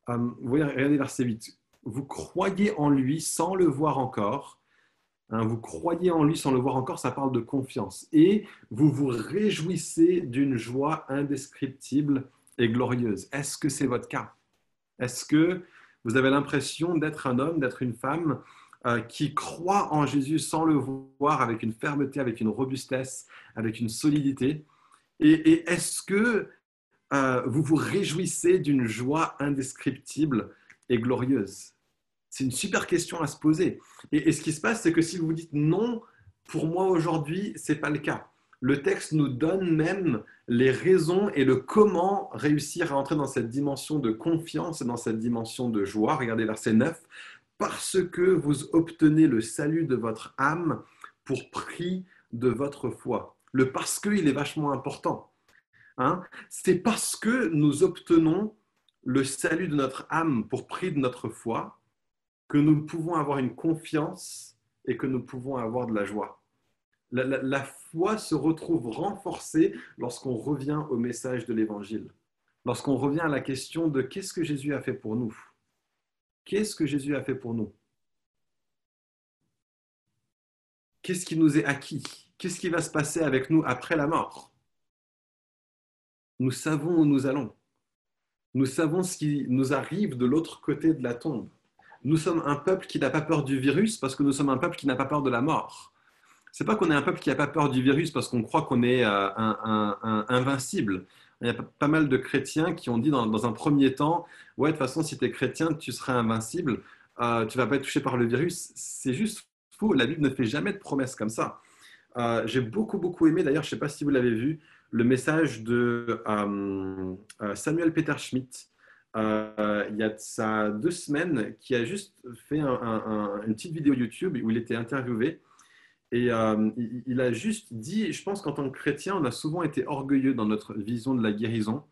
Euh, vous voyez, regardez verset 8 vous croyez en lui sans le voir encore. Hein, vous croyez en lui sans le voir encore, ça parle de confiance. Et vous vous réjouissez d'une joie indescriptible et glorieuse. Est-ce que c'est votre cas? Est-ce que vous avez l'impression d'être un homme, d'être une femme euh, qui croit en Jésus sans le voir, avec une fermeté, avec une robustesse, avec une solidité? Et, est-ce que euh, vous vous réjouissez d'une joie indescriptible glorieuse? C'est une super question à se poser. Et, ce qui se passe, c'est que si vous dites non, pour moi aujourd'hui, c'est pas le cas. Le texte nous donne même les raisons et le comment réussir à entrer dans cette dimension de confiance et dans cette dimension de joie. Regardez verset 9. Parce que vous obtenez le salut de votre âme pour prix de votre foi. Le parce que, il est vachement important. Hein c'est parce que nous obtenons le salut de notre âme pour prix de notre foi, que nous pouvons avoir une confiance et que nous pouvons avoir de la joie. La, foi se retrouve renforcée lorsqu'on revient au message de l'Évangile, lorsqu'on revient à la question de qu'est-ce que Jésus a fait pour nous? Qu'est-ce que Jésus a fait pour nous? Qu'est-ce qui nous est acquis? Qu'est-ce qui va se passer avec nous après la mort? Nous savons où nous allons. Nous savons ce qui nous arrive de l'autre côté de la tombe. Nous sommes un peuple qui n'a pas peur du virus parce que nous sommes un peuple qui n'a pas peur de la mort. C'est pas qu'on est un peuple qui n'a pas peur du virus parce qu'on croit qu'on est euh, invincible. Il y a pas mal de chrétiens qui ont dit dans, un premier temps, ouais, de toute façon, si tu es chrétien, tu seras invincible, euh, tu vas pas être touché par le virus. C'est juste faux. La Bible ne fait jamais de promesses comme ça. Euh, j'ai beaucoup, beaucoup aimé, d'ailleurs, je ne sais pas si vous l'avez vu, le message de euh, Samuel Peter Schmidt, euh, il y a deux semaines, qui a juste fait une petite vidéo YouTube où il était interviewé. Et il, a juste dit, je pense qu'en tant que chrétien, on a souvent été orgueilleux dans notre vision de la guérison.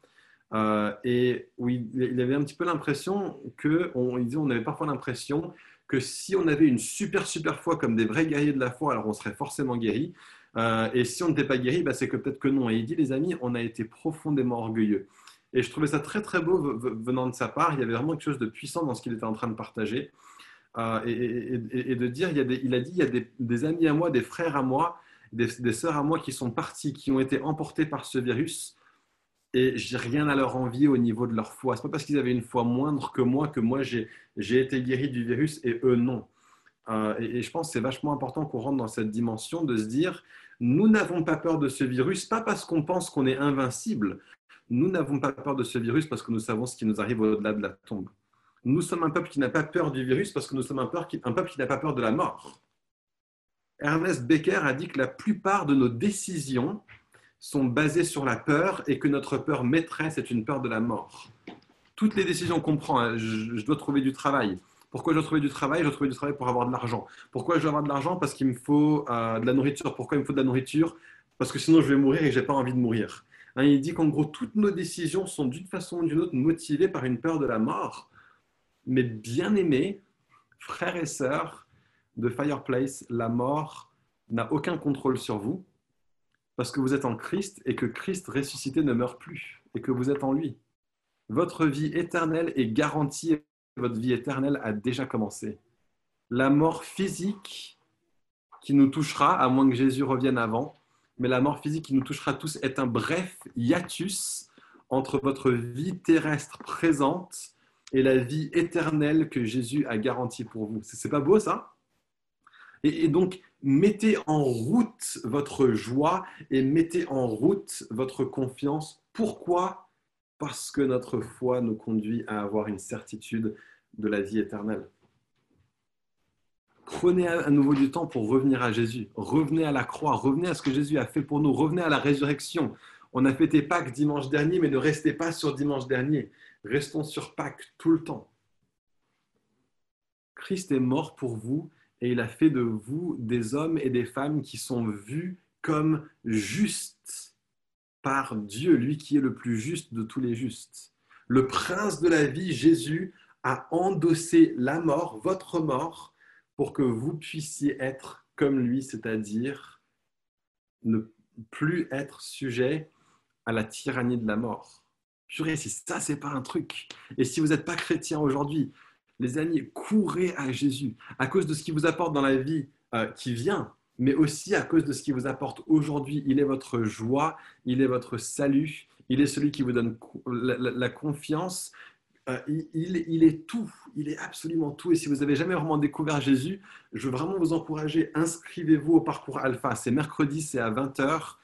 Euh, et oui, il avait un petit peu l'impression que, on, il on avait parfois l'impression que si on avait une super, super foi comme des vrais guerriers de la foi, alors on serait forcément guéri. Euh, et si on n'était pas guéri, bah, c'est que peut-être que non. Et il dit, les amis, on a été profondément orgueilleux. Et je trouvais ça très, très beau venant de sa part. Il y avait vraiment quelque chose de puissant dans ce qu'il était en train de partager. Euh, et, de dire, il, a il a dit, il y a des, amis à moi, des frères à moi, des, des sœurs à moi qui sont partis, qui ont été emportés par ce virus et j'ai rien à leur envier au niveau de leur foi. C'est pas parce qu'ils avaient une foi moindre que moi que moi j'ai été guéri du virus et eux non. Euh, et, je pense que c'est vachement important qu'on rentre dans cette dimension de se dire nous n'avons pas peur de ce virus, pas parce qu'on pense qu'on est invincible. Nous n'avons pas peur de ce virus parce que nous savons ce qui nous arrive au-delà de la tombe. Nous sommes un peuple qui n'a pas peur du virus parce que nous sommes un un peuple qui n'a pas peur de la mort. Ernest Becker a dit que la plupart de nos décisions sont basées sur la peur et que notre peur maîtresse est une peur de la mort. Toutes les décisions qu'on prend, hein, je, dois trouver du travail. Pourquoi je dois trouver du travail? Je dois trouver du travail pour avoir de l'argent. Pourquoi je dois avoir de l'argent? Parce qu'il me faut euh, de la nourriture. Pourquoi il me faut de la nourriture? Parce que sinon je vais mourir et je n'ai pas envie de mourir. Hein, il dit qu'en gros, toutes nos décisions sont d'une façon ou d'une autre motivées par une peur de la mort. Mais bien aimés, frères et sœurs de Fireplace, la mort n'a aucun contrôle sur vous parce que vous êtes en Christ et que Christ ressuscité ne meurt plus et que vous êtes en lui. Votre vie éternelle est garantie votre vie éternelle a déjà commencé. La mort physique qui nous touchera, à moins que Jésus revienne avant, mais la mort physique qui nous touchera tous est un bref hiatus entre votre vie terrestre présente et la vie éternelle que Jésus a garantie pour vous. C'est pas beau ça? Et, donc, mettez en route votre joie et mettez en route votre confiance. Pourquoi? Parce que notre foi nous conduit à avoir une certitude de la vie éternelle. Prenez à nouveau du temps pour revenir à Jésus. Revenez à la croix, revenez à ce que Jésus a fait pour nous, revenez à la résurrection. On a fêté Pâques dimanche dernier, mais ne restez pas sur dimanche dernier. Restons sur Pâques tout le temps. Christ est mort pour vous et il a fait de vous des hommes et des femmes qui sont vus comme justes par Dieu, lui qui est le plus juste de tous les justes. Le prince de la vie, Jésus, a endossé la mort, votre mort, pour que vous puissiez être comme lui, c'est-à-dire ne plus être sujet à la tyrannie de la mort. Purée, si ça, c'est pas un truc. Et si vous n'êtes pas chrétien aujourd'hui, les amis, courez à Jésus à cause de ce qu'il vous apporte dans la vie euh, qui vient, mais aussi à cause de ce qu'il vous apporte aujourd'hui. Il est votre joie, il est votre salut, il est celui qui vous donne la, confiance. Euh, il, est tout, il est absolument tout. Et si vous n'avez jamais vraiment découvert Jésus, je veux vraiment vous encourager, inscrivez-vous au parcours Alpha. C'est mercredi, c'est à 20h.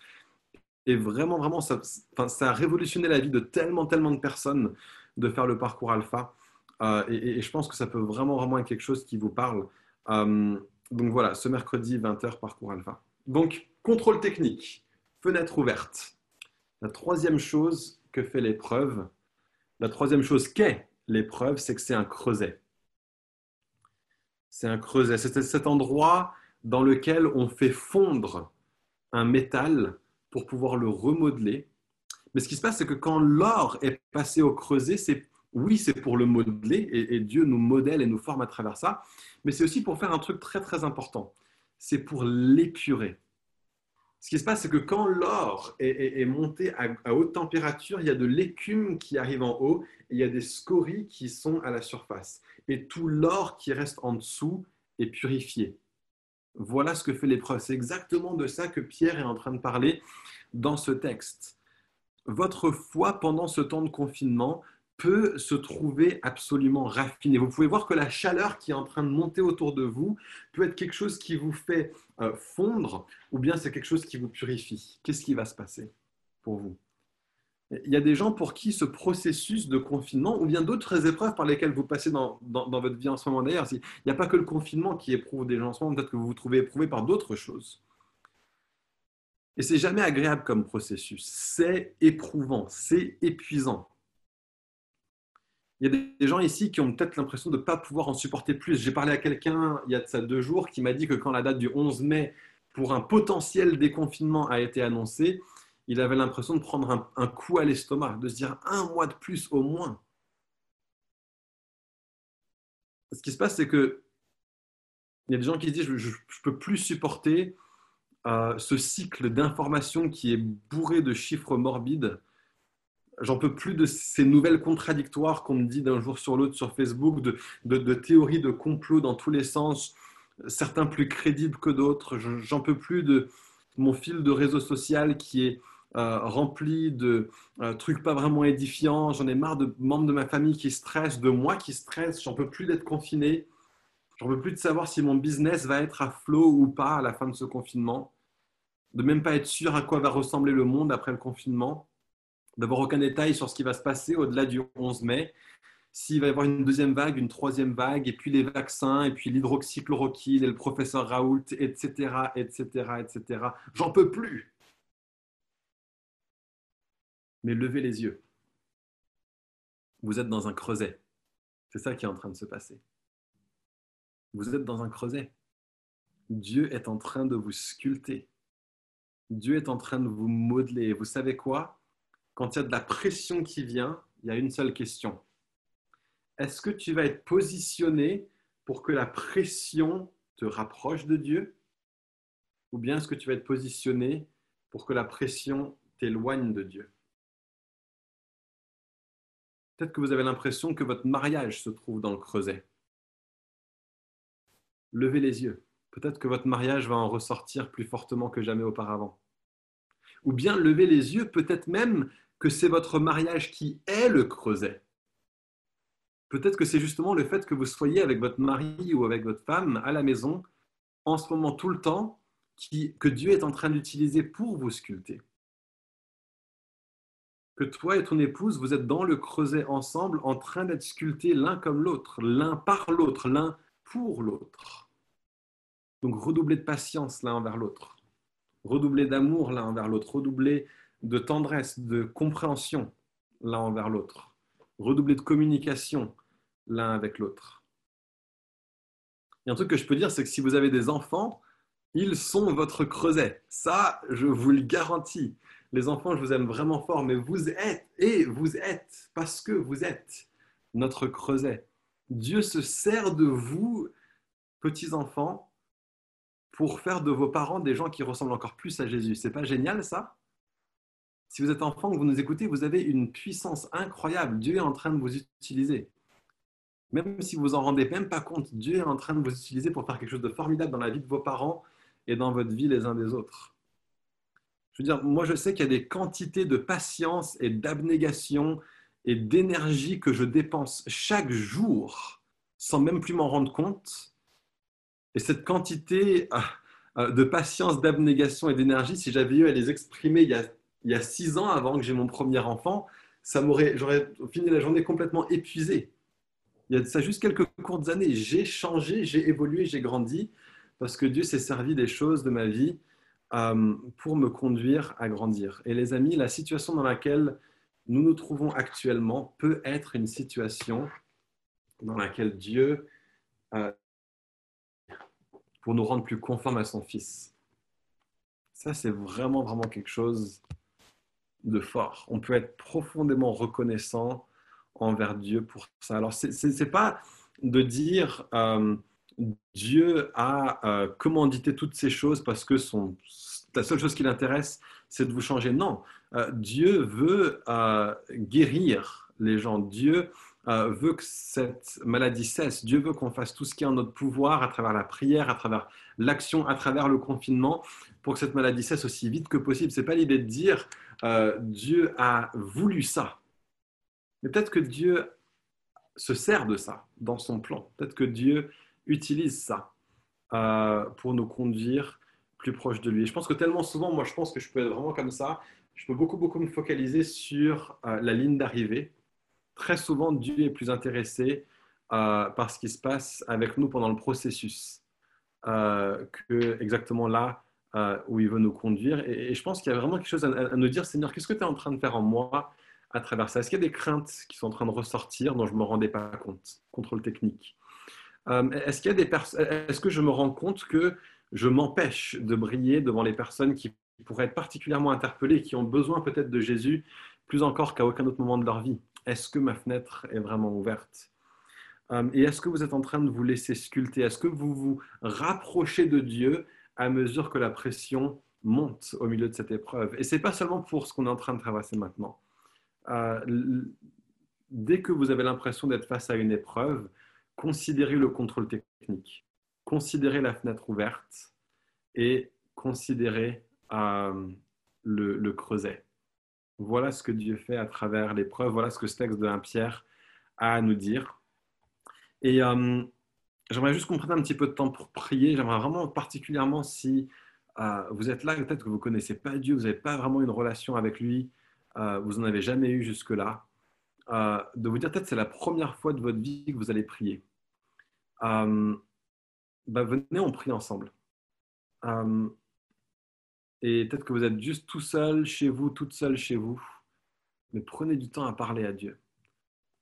Et vraiment, vraiment, ça, ça a révolutionné la vie de tellement, tellement de personnes de faire le parcours Alpha. Euh, et, je pense que ça peut vraiment, vraiment être quelque chose qui vous parle. Euh, donc voilà, ce mercredi, 20h, parcours alpha. Donc, contrôle technique, fenêtre ouverte. La troisième chose que fait l'épreuve, la troisième chose qu'est l'épreuve, c'est que c'est un creuset. C'est un creuset. C'est cet endroit dans lequel on fait fondre un métal pour pouvoir le remodeler. Mais ce qui se passe, c'est que quand l'or est passé au creuset, c'est oui, c'est pour le modeler, et, Dieu nous modèle et nous forme à travers ça, mais c'est aussi pour faire un truc très très important, c'est pour l'épurer. Ce qui se passe, c'est que quand l'or est, monté à, haute température, il y a de l'écume qui arrive en haut et il y a des scories qui sont à la surface. Et tout l'or qui reste en dessous est purifié. Voilà ce que fait l'épreuve. C'est exactement de ça que Pierre est en train de parler dans ce texte. Votre foi pendant ce temps de confinement peut se trouver absolument raffiné. Vous pouvez voir que la chaleur qui est en train de monter autour de vous peut être quelque chose qui vous fait euh, fondre ou bien c'est quelque chose qui vous purifie. Qu'est-ce qui va se passer pour vous? Il y a des gens pour qui ce processus de confinement ou bien d'autres épreuves par lesquelles vous passez dans, votre vie en ce moment d'ailleurs, il n'y a pas que le confinement qui éprouve des gens en ce moment, peut-être que vous vous trouvez éprouvé par d'autres choses. Et c'est jamais agréable comme processus. C'est éprouvant, c'est épuisant. Il y a des gens ici qui ont peut-être l'impression de ne pas pouvoir en supporter plus. J'ai parlé à quelqu'un il y a de deux jours qui m'a dit que quand la date du 11 mai pour un potentiel déconfinement a été annoncée, il avait l'impression de prendre un, coup à l'estomac, de se dire un mois de plus au moins. Ce qui se passe, c'est que il y a des gens qui disent je ne peux plus supporter euh, ce cycle d'informations qui est bourré de chiffres morbides. J'en peux plus de ces nouvelles contradictoires qu'on me dit d'un jour sur l'autre sur Facebook, de, théories de complot dans tous les sens, certains plus crédibles que d'autres. J'en peux plus de mon fil de réseau social qui est euh, rempli de euh, trucs pas vraiment édifiants. J'en ai marre de membres de ma famille qui stressent, de moi qui stresse. J'en peux plus d'être confiné. J'en peux plus de savoir si mon business va être à flot ou pas à la fin de ce confinement. De même pas être sûr à quoi va ressembler le monde après le confinement. D'avoir aucun détail sur ce qui va se passer au-delà du 11 mai. S'il va y avoir une deuxième vague, une troisième vague, et puis les vaccins, et puis l'hydroxychloroquine, et le professeur Raoult, etc., etc., etc. J'en peux plus mais levez les yeux. Vous êtes dans un creuset. C'est ça qui est en train de se passer. Vous êtes dans un creuset. Dieu est en train de vous sculpter. Dieu est en train de vous modeler. Vous savez quoi? Quand il y a de la pression qui vient, il y a une seule question. Est-ce que tu vas être positionné pour que la pression te rapproche de Dieu? Ou bien est-ce que tu vas être positionné pour que la pression t'éloigne de Dieu? Peut-être que vous avez l'impression que votre mariage se trouve dans le creuset. Levez les yeux. Peut-être que votre mariage va en ressortir plus fortement que jamais auparavant. Ou bien levez les yeux, peut-être même que c'est votre mariage qui est le creuset. Peut-être que c'est justement le fait que vous soyez avec votre mari ou avec votre femme à la maison en ce moment tout le temps que Dieu est en train d'utiliser pour vous sculpter que toi et ton épouse, vous êtes dans le creuset ensemble, en train d'être sculptés l'un comme l'autre, l'un par l'autre, l'un pour l'autre. Donc redoublez de patience l'un envers l'autre, redoublez d'amour l'un envers l'autre, redoublez de tendresse, de compréhension l'un envers l'autre, redoublez de communication l'un avec l'autre. Et un truc que je peux dire, c'est que si vous avez des enfants, ils sont votre creuset. Ça, je vous le garantis les enfants, je vous aime vraiment fort, mais vous êtes, et vous êtes, parce que vous êtes notre creuset. Dieu se sert de vous, petits enfants, pour faire de vos parents des gens qui ressemblent encore plus à Jésus. C'est pas génial ça? Si vous êtes enfant, que vous nous écoutez, vous avez une puissance incroyable. Dieu est en train de vous utiliser. Même si vous en rendez même pas compte, Dieu est en train de vous utiliser pour faire quelque chose de formidable dans la vie de vos parents et dans votre vie les uns des autres. Je veux dire, moi, je sais qu'il y a des quantités de patience et d'abnégation et d'énergie que je dépense chaque jour sans même plus m'en rendre compte. Et cette quantité euh, euh, de patience, d'abnégation et d'énergie, si j'avais eu à les exprimer il y, a, six ans avant que j'ai mon premier enfant, ça m'aurait, j'aurais fini la journée complètement épuisé. Il y a ça juste quelques courtes années. J'ai changé, j'ai évolué, j'ai grandi parce que Dieu s'est servi des choses de ma vie euh, pour me conduire à grandir. Et les amis, la situation dans laquelle nous nous trouvons actuellement peut être une situation dans laquelle Dieu, euh, pour nous rendre plus conformes à son Fils. Ça, c'est vraiment, vraiment quelque chose de fort. On peut être profondément reconnaissant envers Dieu pour ça. Alors, ce n'est pas de dire... Euh, Dieu a euh, commandité toutes ces choses parce que la seule chose qui l'intéresse, c'est de vous changer. Non, euh, Dieu veut guérir les gens. Dieu veut que cette maladie cesse. Dieu veut qu'on fasse tout ce qui est en notre pouvoir à travers la prière, à travers l'action, à travers le confinement, pour que cette maladie cesse aussi vite que possible. Ce n'est pas l'idée de dire Dieu a voulu ça. Mais peut-être que Dieu se sert de ça dans son plan. Peut-être que Dieu utilise ça euh, pour nous conduire plus proche de lui. je pense que tellement souvent, moi, je pense que je peux être vraiment comme ça. Je peux beaucoup, beaucoup me focaliser sur euh, la ligne d'arrivée. Très souvent, Dieu est plus intéressé euh, par ce qui se passe avec nous pendant le processus que exactement là où il veut nous conduire. Et, je pense qu'il y a vraiment quelque chose à, nous dire, Seigneur, qu'est-ce que tu es en train de faire en moi à travers ça? Est-ce qu'il y a des craintes qui sont en train de ressortir dont je ne me rendais pas compte? Contrôle technique. Euh, est-ce qu'il Est-ce que je me rends compte que je m'empêche de briller devant les personnes qui pourraient être particulièrement interpellés, qui ont besoin peut-être de Jésus plus encore qu'à aucun autre moment de leur vie? Est-ce que ma fenêtre est vraiment ouverte? Euh, Et est-ce que vous êtes en train de vous laisser sculpter? Est-ce que vous vous rapprochez de Dieu à mesure que la pression monte au milieu de cette épreuve? Et ce n'est pas seulement pour ce qu'on est en train de traverser maintenant. Euh, dès que vous avez l'impression d'être face à une épreuve, considérez le contrôle technique, considérez la fenêtre ouverte et considérez euh, le, creuset. Voilà ce que Dieu fait à travers l'épreuve, voilà ce que ce texte de 1 Pierre a à nous dire. Et euh, j'aimerais juste qu'on prenne un petit peu de temps pour prier. J'aimerais vraiment particulièrement si euh, vous êtes là, peut-être que vous ne connaissez pas Dieu, vous n'avez pas vraiment une relation avec lui, vous n'en avez jamais eu jusque-là, de vous dire peut-être c'est la première fois de votre vie que vous allez prier. Bah, venez, on prie ensemble. Et peut-être que vous êtes juste tout seul chez vous, toute seule chez vous. Mais prenez du temps à parler à Dieu.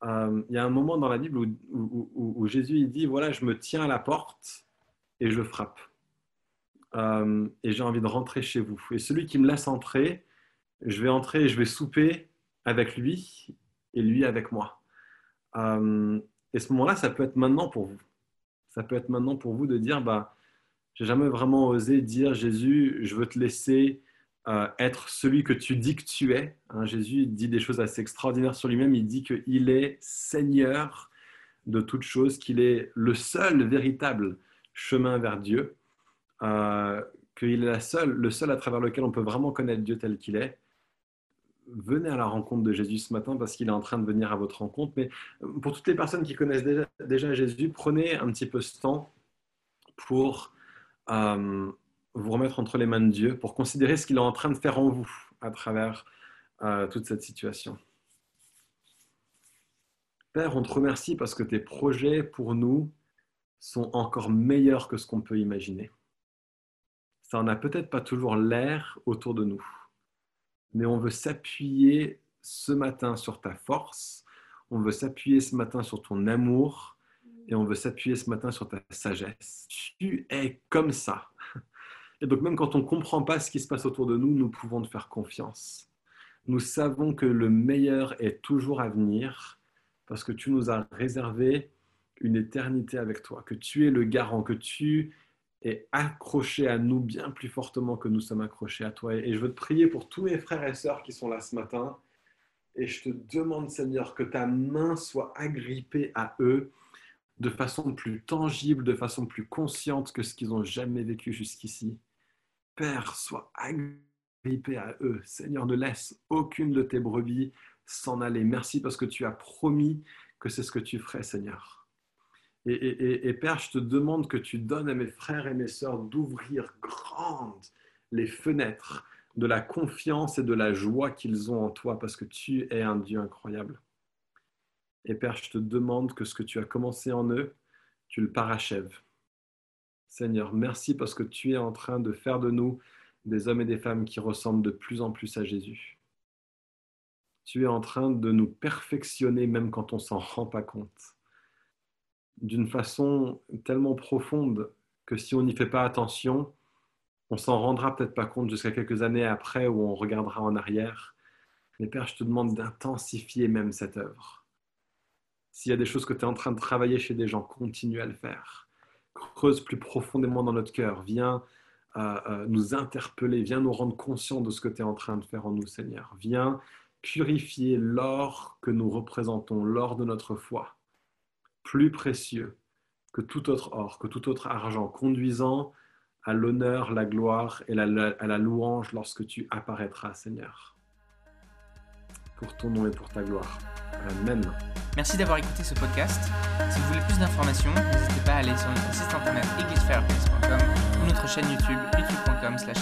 Euh, il y a un moment dans la Bible où, Jésus il dit, voilà, je me tiens à la porte et je frappe. Euh, et j'ai envie de rentrer chez vous. Et celui qui me laisse entrer, je vais entrer et je vais souper avec lui et lui avec moi. Euh, et ce moment-là, ça peut être maintenant pour vous. Ça peut être maintenant pour vous de dire, bah, j'ai jamais vraiment osé dire Jésus, je veux te laisser euh, être celui que tu dis que tu es. Hein, Jésus dit des choses assez extraordinaires sur lui-même. Il dit qu'il est Seigneur de toutes choses, qu'il est le seul véritable chemin vers Dieu, euh, qu'il est la seule, le seul à travers lequel on peut vraiment connaître Dieu tel qu'il est. Venez à la rencontre de Jésus ce matin parce qu'il est en train de venir à votre rencontre. Mais pour toutes les personnes qui connaissent déjà Jésus, prenez un petit peu ce temps pour vous remettre entre les mains de Dieu pour considérer ce qu'il est en train de faire en vous à travers euh, toute cette situation. Père, on te remercie parce que tes projets pour nous sont encore meilleurs que ce qu'on peut imaginer. Ça n'a peut-être pas toujours l'air autour de nous, mais on veut s'appuyer ce matin sur ta force, on veut s'appuyer ce matin sur ton amour, et on veut s'appuyer ce matin sur ta sagesse. Tu es comme ça. Et donc même quand on ne comprend pas ce qui se passe autour de nous, nous pouvons te faire confiance. Nous savons que le meilleur est toujours à venir parce que tu nous as réservé une éternité avec toi, que tu es le garant, que tu es accroché à nous bien plus fortement que nous sommes accrochés à toi. Et je veux te prier pour tous mes frères et sœurs qui sont là ce matin. Et je te demande, Seigneur, que ta main soit agrippée à eux de façon plus tangible, de façon plus consciente que ce qu'ils n'ont jamais vécu jusqu'ici. Père, sois agrippé à eux. Seigneur, ne laisse aucune de tes brebis s'en aller. Merci parce que tu as promis que c'est ce que tu ferais, Seigneur. Et, Père, je te demande que tu donnes à mes frères et mes sœurs d'ouvrir grandes les fenêtres de la confiance et de la joie qu'ils ont en toi parce que tu es un Dieu incroyable. Et Père, je te demande que ce que tu as commencé en eux, tu le parachèves. Seigneur, merci parce que tu es en train de faire de nous des hommes et des femmes qui ressemblent de plus en plus à Jésus. Tu es en train de nous perfectionner même quand on s'en rend pas compte. D'une façon tellement profonde que si on n'y fait pas attention, on s'en rendra peut-être pas compte jusqu'à quelques années après où on regardera en arrière. Mais Père, je te demande d'intensifier même cette œuvre s'il y a des choses que tu es en train de travailler chez des gens, continue à le faire. Creuse plus profondément dans notre cœur. Viens euh, euh, nous interpeller. Viens nous rendre conscients de ce que tu es en train de faire en nous, Seigneur. Viens purifier l'or que nous représentons, l'or de notre foi, plus précieux que tout autre or, que tout autre argent, conduisant à l'honneur, la gloire et à la louange lorsque tu apparaîtras, Seigneur. Pour ton nom et pour ta gloire. Amen. Merci d'avoir écouté ce podcast. Si vous voulez plus d'informations, n'hésitez pas à aller sur notre site internet églisefireplace.com ou notre chaîne YouTube youtube.com slash